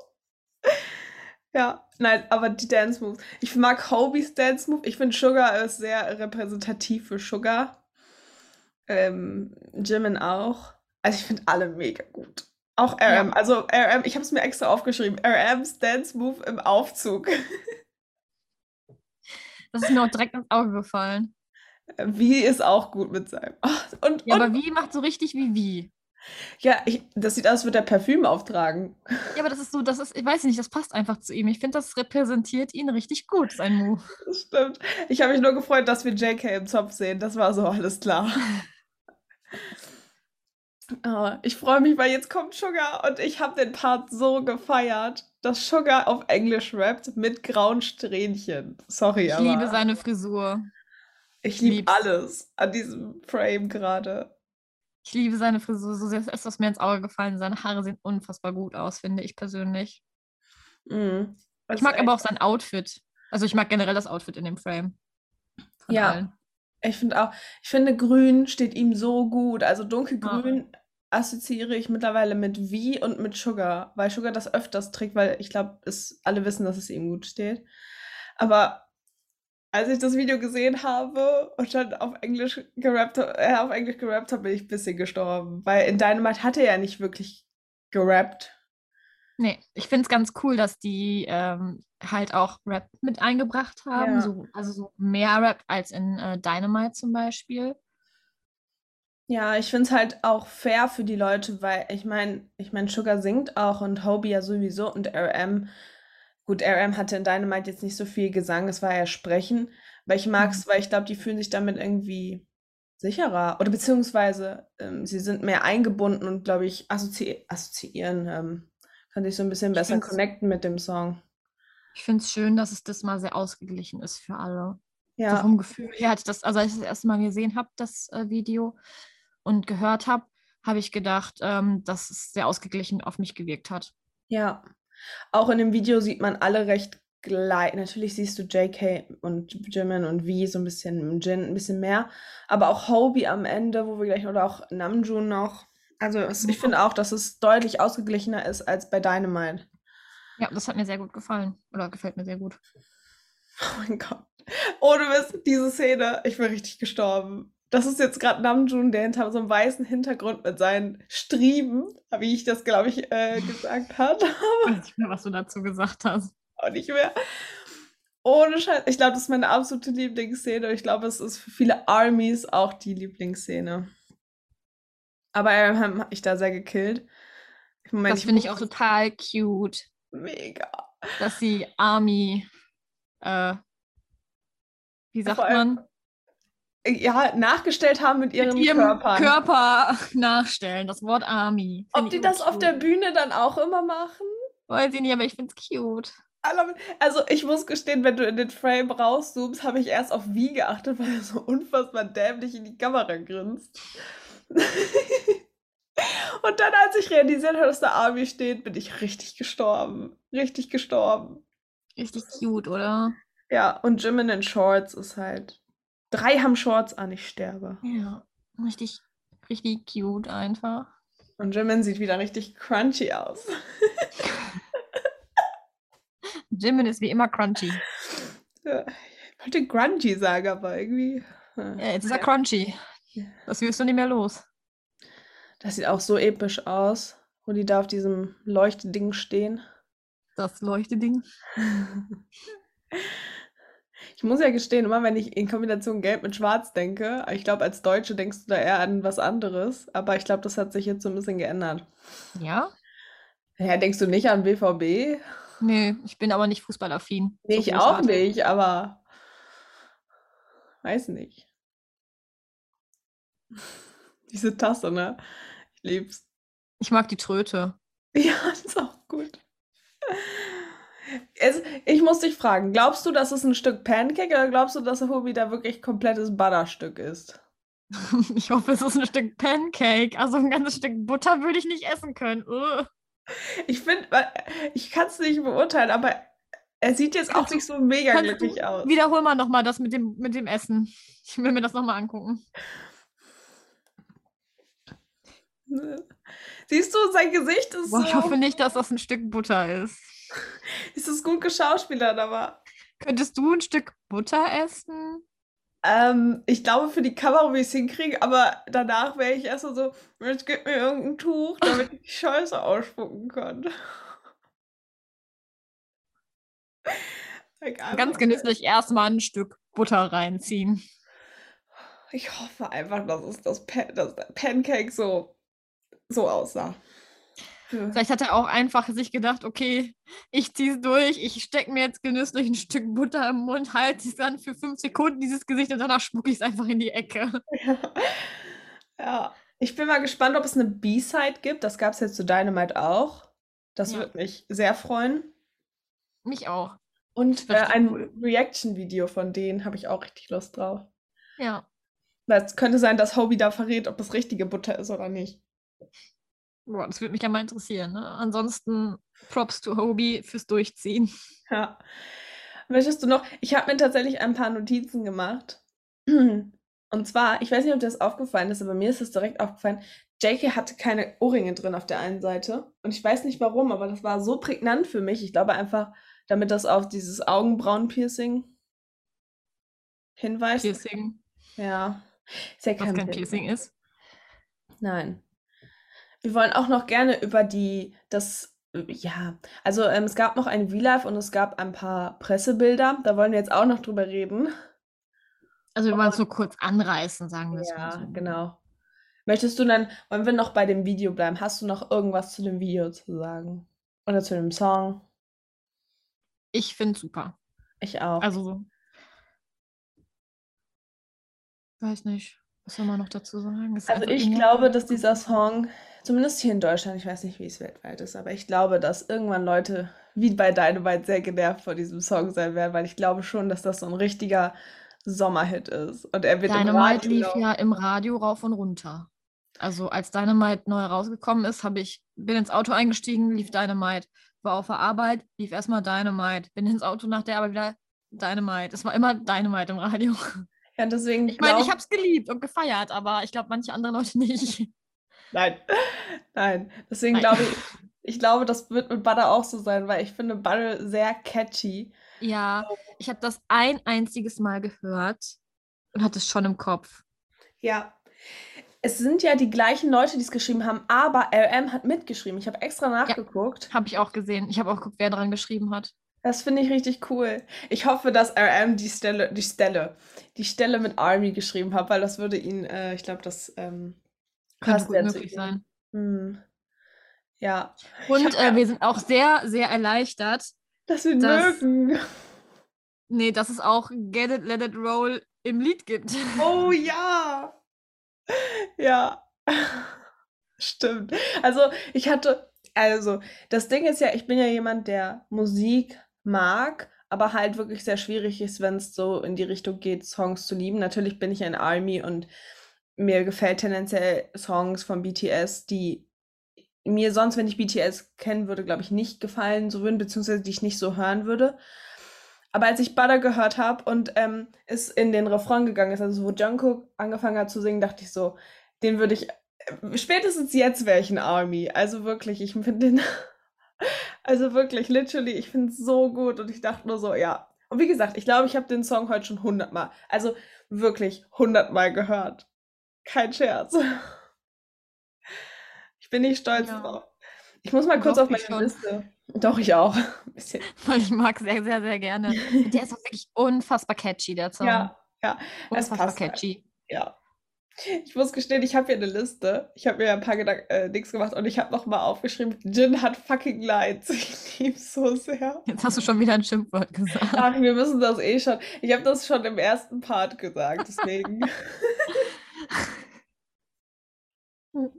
Ja, nein, aber die Dance Moves. Ich mag Hobies Dance Move. Ich finde Sugar ist sehr repräsentativ für Sugar. Ähm, Jimin auch. Also ich finde alle mega gut. Auch RM. Ja. Also RM, ich habe es mir extra aufgeschrieben. RMs Dance Move im Aufzug. (laughs) Das ist mir auch direkt ins Auge gefallen. Wie ist auch gut mit seinem. (laughs) Und, Ja, und aber wie macht so richtig wie wie? ja, ich, das sieht aus, als würde er Parfüm auftragen. Ja, aber das ist so, das ist, ich weiß nicht, das passt einfach zu ihm. Ich finde, das repräsentiert ihn richtig gut, sein Move. (laughs) Das stimmt. Ich habe mich nur gefreut, dass wir JK im Zopf sehen. Das war so alles klar. Aber ich freue mich, weil jetzt kommt Sugar und ich habe den Part so gefeiert, dass Sugar auf Englisch rappt mit grauen Strähnchen. Sorry, Ich aber liebe seine Frisur. ich liebe alles an diesem Frame gerade. Ich liebe seine Frisur so sehr. Ist was mir ins Auge gefallen. Seine Haare sehen unfassbar gut aus, finde ich persönlich. Das Ich mag aber auch sein Outfit. Also ich mag generell das Outfit in dem Frame. Ja. allen. Ich finde auch, ich finde grün steht ihm so gut. Also dunkelgrün assoziiere ich mittlerweile mit V und mit Sugar, weil Sugar das öfters trägt, weil ich glaube, alle wissen, dass es ihm gut steht. Aber als ich das Video gesehen habe und dann auf Englisch gerappt, äh, auf Englisch gerappt habe, bin ich ein bisschen gestorben, weil in Dynamite hat er ja nicht wirklich gerappt. Nee, ich finde es ganz cool, dass die ähm, halt auch Rap mit eingebracht haben. Ja. So, also so mehr Rap als in äh, Dynamite zum Beispiel. Ja, ich finde es halt auch fair für die Leute, weil ich meine, ich meine, Sugar singt auch und Hobie ja sowieso und RM. Gut, RM hatte in Dynamite jetzt nicht so viel Gesang, es war ja Sprechen, weil ich mag es, weil ich glaube, die fühlen sich damit irgendwie sicherer oder beziehungsweise ähm, sie sind mehr eingebunden und glaube ich assozi assoziieren, ähm, kann sich so ein bisschen Ich besser connecten mit dem Song. Ich finde es schön, dass es das mal sehr ausgeglichen ist für alle. So Ja, vom Gefühl her hatte ich das, also als ich das erste Mal gesehen habe, das äh, Video und gehört habe, habe ich gedacht, ähm, dass es sehr ausgeglichen auf mich gewirkt hat. ja. Auch in dem Video sieht man alle recht gleich. Natürlich siehst du JK und Jimin und V so ein bisschen, Jin ein bisschen mehr. Aber auch Hobie am Ende, wo wir gleich, oder auch Namjoon noch. Also es, ich finde auch, dass es deutlich ausgeglichener ist als bei Dynamite. Ja, das hat mir sehr gut gefallen. Oder gefällt mir sehr gut. Oh mein Gott. Ohne Mist, diese Szene, ich bin richtig gestorben. Das ist jetzt gerade Namjoon, der hinter so einem weißen Hintergrund mit seinen Strieben, wie ich das, glaube ich, äh, gesagt habe. Ich weiß (laughs) nicht mehr, was du dazu gesagt hast. auch nicht mehr. Ohne Scheiß. Ich glaube, das ist meine absolute Lieblingsszene. Und ich glaube, es ist für viele Armies auch die Lieblingsszene. Aber Abraham hat mich da sehr gekillt. Moment, Das finde ich auch total cute, mega. dass sie Army, äh, wie sagt allem man, Ja, nachgestellt haben mit ihren mit ihrem Körpern. Körper nachstellen. Das Wort Army. Ob die das immer auf der cute. Bühne dann auch immer machen? Weiß ich nicht, aber ich finde es cute. Also ich muss gestehen, wenn du in den Frame rauszoomst, habe ich erst auf wie geachtet, weil er so unfassbar dämlich in die Kamera grinst. (laughs) Und dann, als ich realisiert habe, dass da Army steht, bin ich richtig gestorben. Richtig gestorben. Richtig cute, oder? Ja, und Jimin in Shorts ist halt. Drei haben Shorts an, ich sterbe. Ja, richtig, richtig cute einfach. Und Jimin sieht wieder richtig crunchy aus. (laughs) Jimin ist wie immer crunchy. Ja, Ich wollte grungy sagen, aber irgendwie. äh, Ja, jetzt ist er crunchy. Das wirst du nicht mehr los. Das sieht auch so episch aus, wo die da auf diesem Leuchtding stehen. Das Leuchteding. (laughs) Ich muss ja gestehen, immer wenn ich in Kombination Gelb mit Schwarz denke, ich glaube, als Deutsche denkst du da eher an was anderes, aber ich glaube, das hat sich jetzt so ein bisschen geändert. Ja? Ja, denkst du nicht an BVB? Nö, ich bin aber nicht fußballaffin. Nee, So ich auch nicht, aber weiß nicht. (laughs) Diese Tasse, ne? Ich lieb's. Ich mag die Tröte. (laughs) Ja, das ist auch gut. Es, ich muss dich fragen, glaubst du, dass es ein Stück Pancake oder glaubst du, dass Hobie da wirklich komplettes Butterstück ist? (laughs) Ich hoffe, es ist ein Stück Pancake. Also ein ganzes Stück Butter würde ich nicht essen können. Ugh. Ich finde, ich kann es nicht beurteilen, aber er sieht jetzt auch Kannst nicht so mega glücklich aus. Wiederhol mal nochmal das mit dem, mit dem Essen. Ich will mir das nochmal angucken. (laughs) Siehst du, sein Gesicht ist Boah, ich so, hoffe nicht, dass das ein Stück Butter ist. (laughs) ist es gut geschauspielert, aber Könntest du ein Stück Butter essen? ähm, ich glaube für die Kamera will ich es hinkriegen, aber danach wäre ich erst so, jetzt gib mir irgendein Tuch, damit ich die (laughs) Scheiße ausspucken kann. Ganz genüsslich erstmal ein Stück Butter reinziehen. Ich hoffe einfach, dass es das, Pa- dass der Pancake so, so aussah. Für- Vielleicht hat er auch einfach sich gedacht, okay, ich zieh's durch, ich stecke mir jetzt genüsslich ein Stück Butter im Mund, halte es dann für fünf Sekunden dieses Gesicht und danach spucke ich es einfach in die Ecke. (laughs) Ja, ich bin mal gespannt, ob es eine B-Side gibt. Das gab es jetzt zu Dynamite auch. Das Ja. würde mich sehr freuen. Mich auch. Und äh, ein cool. Reaction-Video von denen habe ich auch richtig Lust drauf. Ja. Es könnte sein, dass Hobie da verrät, ob es richtige Butter ist oder nicht. Boah, das würde mich ja mal interessieren. Ne? Ansonsten Props to Hobie fürs Durchziehen. Ja. Möchtest du noch? Ich habe mir tatsächlich ein paar Notizen gemacht. Und zwar, ich weiß nicht, ob dir das aufgefallen ist, aber mir ist es direkt aufgefallen. JK hatte keine Ohrringe drin auf der einen Seite. Und ich weiß nicht warum, aber das war so prägnant für mich. Ich glaube einfach, damit das auf dieses Augenbrauen-Piercing hinweist. Piercing, Ja. Ist ja was kein kein Piercing. Piercing ist. Nein. Wir wollen auch noch gerne über die, das, ja, also ähm, es gab noch ein V-Live und es gab ein paar Pressebilder. Da wollen wir jetzt auch noch drüber reden. Also wir wollen es nur kurz anreißen, sagen wir es mal Ja, so. genau. Möchtest du dann, wollen wir noch bei dem Video bleiben? Hast du noch irgendwas zu dem Video zu sagen? Oder zu dem Song? Ich finde super. Ich auch. Also so. Weiß nicht. Was soll man noch dazu sagen? Also ich glaube, dass dieser Song, zumindest hier in Deutschland, ich weiß nicht, wie es weltweit ist, aber ich glaube, dass irgendwann Leute wie bei Dynamite sehr genervt vor diesem Song sein werden, weil ich glaube schon, dass das so ein richtiger Sommerhit ist. Und er wird im Dynamite Radio lief ja im Radio rauf und runter. Also als Dynamite neu rausgekommen ist, habe ich, bin ins Auto eingestiegen, lief Dynamite. War auf der Arbeit, lief erstmal Dynamite. Bin ins Auto nach der Arbeit wieder Dynamite. Es war immer Dynamite im Radio. Ja, deswegen Ich meine, ich habe es geliebt und gefeiert, aber ich glaube, manche andere Leute nicht. Nein, nein. Deswegen glaube ich, ich glaube, das wird mit Butter auch so sein, weil ich finde Butter sehr catchy. Ja, ich habe das ein einziges Mal gehört und hatte es schon im Kopf. Ja. Es sind ja die gleichen Leute, die es geschrieben haben, aber RM hat mitgeschrieben. Ich habe extra nachgeguckt. Habe ich auch gesehen. Ich habe auch geguckt, wer dran geschrieben hat. Das finde ich richtig cool. Ich hoffe, dass RM die Stelle, die Stelle, die Stelle mit Army geschrieben hat, weil das würde ihn, äh, ich glaube, das ähm, Könnte passt gut sehr zu möglich sein. Hm. Ja, Und äh, wir sind auch sehr, sehr erleichtert. dass wir ihn Das- mögen. Nee, dass es auch Get It, Let It Roll im Lied gibt. Oh (laughs) ja. Ja. Stimmt. Also, ich hatte, also, das Ding ist ja, ich bin ja jemand, der Musik mag, aber halt wirklich sehr schwierig ist, wenn es so in die Richtung geht, Songs zu lieben. Natürlich bin ich ein Army und mir gefällt tendenziell Songs von BTS, die mir sonst, wenn ich BTS kennen würde, glaube ich, nicht gefallen so würden, beziehungsweise die ich nicht so hören würde. Aber als ich Butter gehört habe und ähm, es in den Refrain gegangen ist, also wo Jungkook angefangen hat zu singen, dachte ich so, den würde ich, äh, spätestens jetzt wäre ich ein Army. Also wirklich, ich finde den, (laughs) also wirklich, literally, ich finde es so gut und ich dachte nur so, ja. Und wie gesagt, ich glaube, ich habe den Song heute schon hundertmal, also wirklich hundertmal gehört. Kein Scherz. Ich bin nicht stolz Ja. drauf. Ich muss mal kurz Doch, auf meine. Liste. Doch, ich auch. (laughs) (laughs) Weil ich mag sehr, sehr, sehr gerne. Der ist auch wirklich unfassbar catchy, der Song. Ja, ja, unfassbar passt halt. catchy. Ja. Ich muss gestehen, ich habe hier eine Liste. Ich habe mir ein paar Gedanken, äh, Dings gemacht und ich habe noch mal aufgeschrieben, Jin hat fucking Lights. (laughs) Ich liebe so sehr. Jetzt hast du schon wieder ein Schimpfwort gesagt. Ach, wir müssen das eh schon. Ich habe das schon im ersten Part gesagt, deswegen.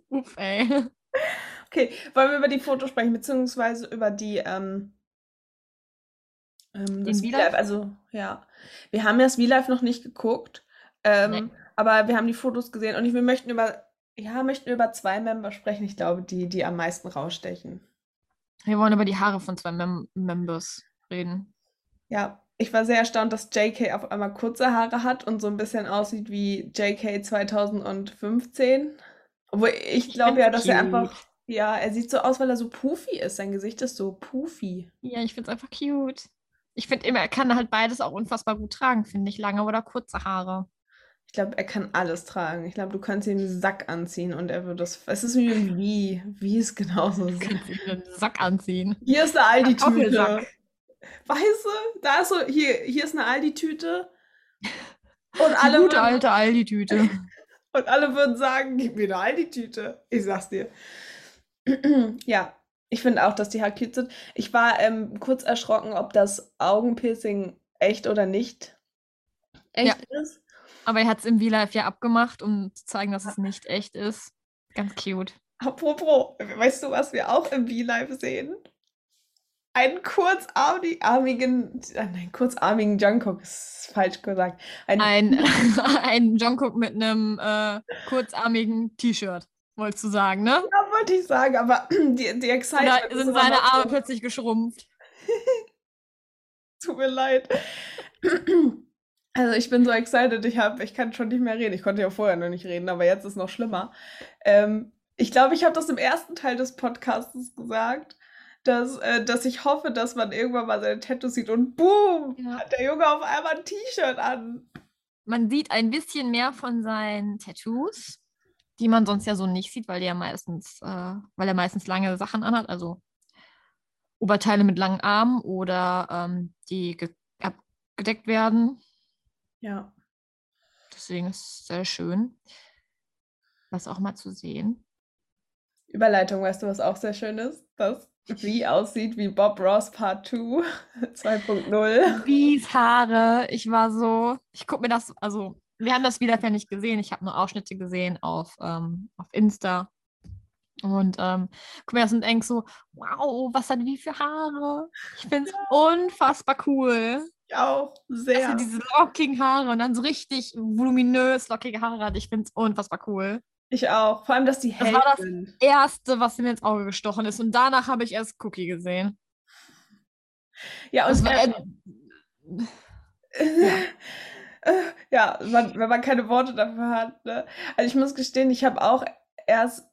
Uff, ey. Okay, wollen wir über die Fotos sprechen, beziehungsweise über die, ähm, ähm, das V-Live? V-Live. Also, ja. Wir haben ja das V-Live noch nicht geguckt. Ähm, Nee. aber wir haben die Fotos gesehen und wir möchten über, ja, möchten über zwei Member sprechen, ich glaube, die, die am meisten rausstechen. Wir wollen über die Haare von zwei Mem Members reden. Ja, ich war sehr erstaunt, dass JK auf einmal kurze Haare hat und so ein bisschen aussieht wie JK 2015. Obwohl ich glaube ja, dass er cute. einfach, ja, er sieht so aus, weil er so poofy ist. Sein Gesicht ist so poofy. Ja, ich finde es einfach cute. Ich finde immer, er kann halt beides auch unfassbar gut tragen, finde ich. Lange oder kurze Haare. Ich glaube, er kann alles tragen. Ich glaube, du kannst ihm einen Sack anziehen und er wird das. Es ist wie ein Wie. Wie ist genauso. Du kannst ihm einen Sack anziehen. Hier ist eine Aldi-Tüte. Weißt du, da ist so, hier, hier ist eine Aldi-Tüte. (laughs) Und alle, gute würden, alte Aldi-Tüte. (laughs) und alle würden sagen, gib mir eine Aldi-Tüte. Ich sag's dir. (clears throat) ja, ich finde auch, dass die Haare cute sind. Ich war ähm, kurz erschrocken, ob das Augenpiercing echt oder nicht echt ist. Aber er hat es im V-Live ja abgemacht, um zu zeigen, dass es nicht echt ist. Ganz cute. Apropos, weißt du, was wir auch im V-Live sehen? Einen kurzarmigen, äh, nein, kurzarmigen Jungkook, ist falsch gesagt. Ein, Ein, (laughs) (laughs) ein Jungkook mit einem äh, kurzarmigen T-Shirt, wolltest du sagen, ne? ja, wollte ich sagen, aber (clears throat) die, die Excitement ist sind seine Arme so, plötzlich geschrumpft? (laughs) Tut mir leid. (clears throat) Also ich bin so excited, ich habe, ich kann schon nicht mehr reden. Ich konnte ja vorher noch nicht reden, aber jetzt ist noch schlimmer. Ähm, ich glaube, ich habe das im ersten Teil des Podcasts gesagt, dass, äh, dass ich hoffe, dass man irgendwann mal seine Tattoos sieht und boom, Ja. hat der Junge auf einmal ein T-Shirt an. Man sieht ein bisschen mehr von seinen Tattoos, die man sonst ja so nicht sieht, weil der meistens, äh, weil er meistens lange Sachen anhat, also Oberteile mit langen Armen oder ähm, die ge abgedeckt werden. Ja. Deswegen ist es sehr schön, das auch mal zu sehen. Überleitung, weißt du, was auch sehr schön ist? Dass wie aussieht wie Bob Ross Part 2 2.0. Wies Haare, ich war so, ich gucke mir das, also wir haben das wieder nicht gesehen, ich habe nur Ausschnitte gesehen auf, ähm, auf Insta. Und ähm, guck mir das und denk so, wow, was hat wie für Haare? Ich finde es unfassbar cool. Ich auch sehr. er diese lockigen Haare und dann so richtig voluminös lockige Haare hat. Ich finde es unfassbar cool. Ich auch. Vor allem, dass die Das hell war das sind. Erste, was mir ins Auge gestochen ist. Und danach habe ich erst Cookie gesehen. Ja, Das und war, äh, (laughs) ja, man, wenn man keine Worte dafür hat. Ne? Also ich muss gestehen, ich habe auch erst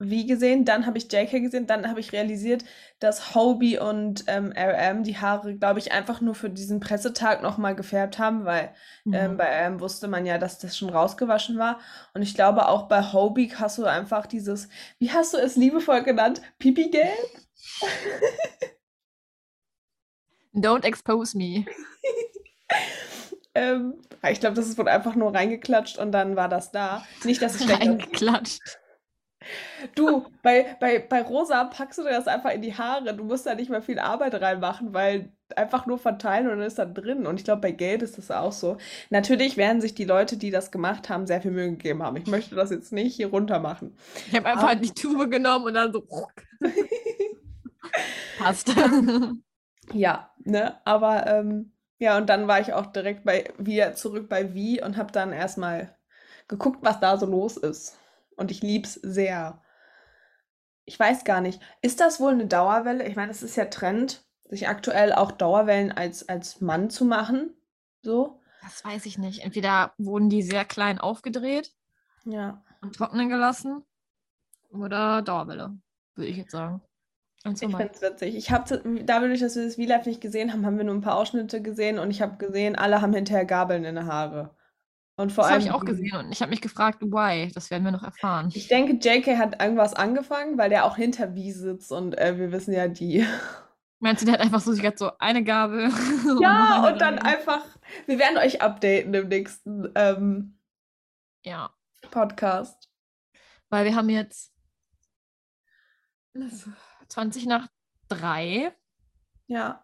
wie gesehen, dann habe ich JK gesehen, dann habe ich realisiert, dass Hobie und ähm, RM die Haare, glaube ich, einfach nur für diesen Pressetag nochmal gefärbt haben, weil ähm, Mhm. bei RM wusste man ja, dass das schon rausgewaschen war. Und ich glaube auch bei Hobie hast du einfach dieses, wie hast du es liebevoll genannt? Pipi-Gelb? (laughs) Don't expose me. (laughs) Ähm, ich glaube, das wurde einfach nur reingeklatscht und dann war das da. Nicht, dass es schlecht (laughs) aussieht. Reingeklatscht. Du, bei, bei, bei Rosa packst du dir das einfach in die Haare. Du musst da nicht mehr viel Arbeit reinmachen, weil einfach nur verteilen und dann ist da drin. Und ich glaube, bei Geld ist das auch so. Natürlich werden sich die Leute, die das gemacht haben, sehr viel Mühe gegeben haben. Ich möchte das jetzt nicht hier runter machen. Ich habe einfach Ah. die Tube genommen und dann so. (laughs) Passt. Ja, ne? Aber ähm, ja, und dann war ich auch direkt bei wieder zurück bei Wie und habe dann erstmal geguckt, was da so los ist. Und ich lieb's sehr. Ich weiß gar nicht, ist das wohl eine Dauerwelle? Ich meine, es ist ja Trend, sich aktuell auch Dauerwellen als, als Mann zu machen. So. Das weiß ich nicht. Entweder wurden die sehr klein aufgedreht Ja. und trocknen gelassen oder Dauerwelle, würde ich jetzt sagen. Ich finde es witzig. Ich habe, dadurch, dass wir das V-Live nicht gesehen haben, haben wir nur ein paar Ausschnitte gesehen und ich habe gesehen, alle haben hinterher Gabeln in den Haare. Und vor Das habe ich auch gesehen und ich habe mich gefragt, why. Das werden wir noch erfahren. Ich denke, JK hat irgendwas angefangen, weil der auch hinter V sitzt und äh, wir wissen ja die. (laughs) Meinst du, der hat einfach so, hat so eine Gabel? (laughs) Ja, eine und dann einfach. Wir werden euch updaten im nächsten ähm, Ja, Podcast. weil wir haben jetzt 20 nach 3, Ja.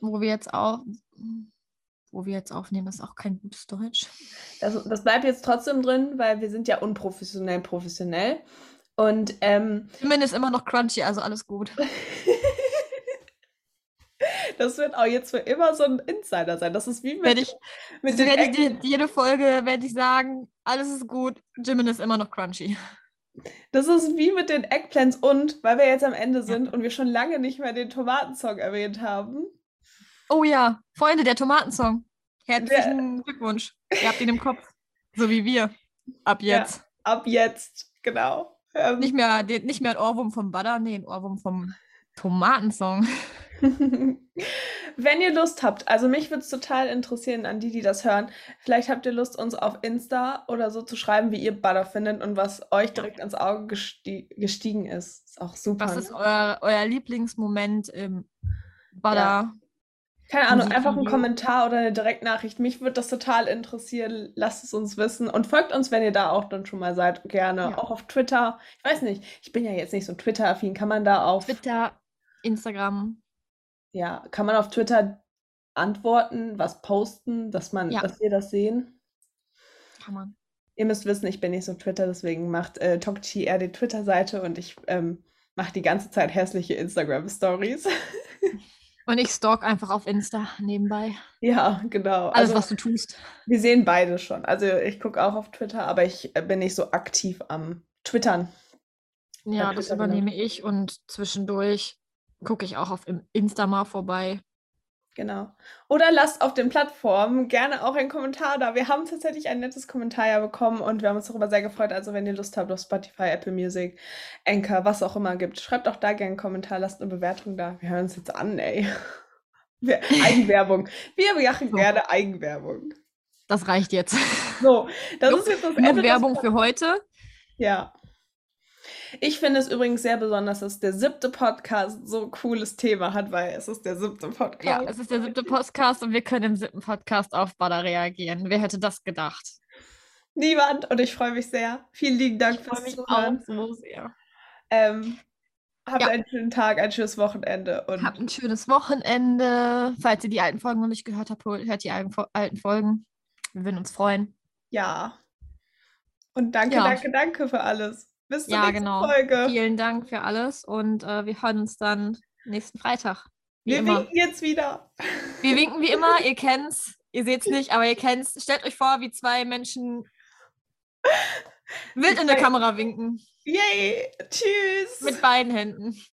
wo wir jetzt auch, wo wir jetzt aufnehmen, ist auch kein gutes Deutsch. Das, das bleibt jetzt trotzdem drin, weil wir sind ja unprofessionell professionell. Und ähm, Zumindest immer noch crunchy, also alles gut. (laughs) Das wird auch jetzt für immer so ein Insider sein. Das ist wie mit, ich, mit den werde ich jede Folge werde ich sagen, alles ist gut, Jimin ist immer noch crunchy. Das ist wie mit den Eggplants und, weil wir jetzt am Ende sind und wir schon lange nicht mehr den Tomatensong erwähnt haben. Oh ja, Freunde, der Tomatensong. Herzlichen Glückwunsch. Ihr habt ihn im Kopf. So wie wir. Ab Ja. jetzt. Ab jetzt, genau. Ähm, Nicht, mehr, nicht mehr ein Ohrwurm vom Butter, nee, ein Ohrwurm vom Tomatensong. (laughs) Wenn ihr Lust habt, also mich würde es total interessieren an die, die das hören. Vielleicht habt ihr Lust, uns auf Insta oder so zu schreiben, wie ihr Butter findet und was euch direkt ans Auge gestie gestiegen ist. Ist auch super. Was ne? ist euer, euer Lieblingsmoment im Butter? Keine Ahnung, einfach ein? Kommentar oder eine Direktnachricht. Mich würde das total interessieren. Lasst es uns wissen und folgt uns, wenn ihr da auch dann schon mal seid. Gerne. Ja. Auch auf Twitter. Ich weiß nicht, ich bin ja jetzt nicht so Twitter-affin. Kann man da auf, Twitter, Instagram. ja, kann man auf Twitter antworten, was posten, dass man, Ja. dass wir das sehen? Kann man. Ihr müsst wissen, ich bin nicht so Twitter, deswegen macht äh, Tokchi eher die Twitter-Seite und ich ähm, mache die ganze Zeit hässliche Instagram-Stories. (laughs) Und ich stalk einfach auf Insta nebenbei. ja, genau. Alles, Also, was du tust. wir sehen beide schon. Also ich gucke auch auf Twitter, aber ich äh, bin nicht so aktiv am Twittern. Ja, das Twitter, genau. übernehme ich und zwischendurch gucke ich auch auf Insta mal vorbei. Genau. Oder lasst auf den Plattformen gerne auch einen Kommentar da. Wir haben tatsächlich ein nettes Kommentar ja bekommen und wir haben uns darüber sehr gefreut. Also wenn ihr Lust habt auf Spotify, Apple Music, Anchor, was auch immer gibt, schreibt auch da gerne einen Kommentar, lasst eine Bewertung da. Wir hören uns jetzt an, ey. (laughs) Wir, Eigenwerbung. Wir machen So. gerne Eigenwerbung. Das reicht jetzt. So, das Genug- ist jetzt das Ende. Werbung für heute. Ja. Ich finde es übrigens sehr besonders, dass der siebte Podcast so ein cooles Thema hat, weil es ist der siebte Podcast. Ja, es ist der siebte Podcast und wir können im siebten Podcast auf Butter reagieren. Wer hätte das gedacht? Niemand und ich freue mich sehr. Vielen lieben Dank Ich freue fürs mich Zuhören. auch so sehr. Ähm, habt Ja. einen schönen Tag, ein schönes Wochenende und Habt ein schönes Wochenende. Falls ihr die alten Folgen noch nicht gehört habt, hört die alten Folgen. Wir würden uns freuen. ja. Und danke, Ja. danke, danke für alles. Bis zur Ja, nächsten genau. Folge. Vielen Dank für alles und äh, wir hören uns dann nächsten Freitag. Wie Wir immer. winken jetzt wieder. Wir winken wie immer, (laughs) ihr kennt's. Ihr seht's nicht, aber ihr kennt's. Stellt euch vor, wie zwei Menschen wild in der Kamera winken. Yay. Tschüss. Mit beiden Händen.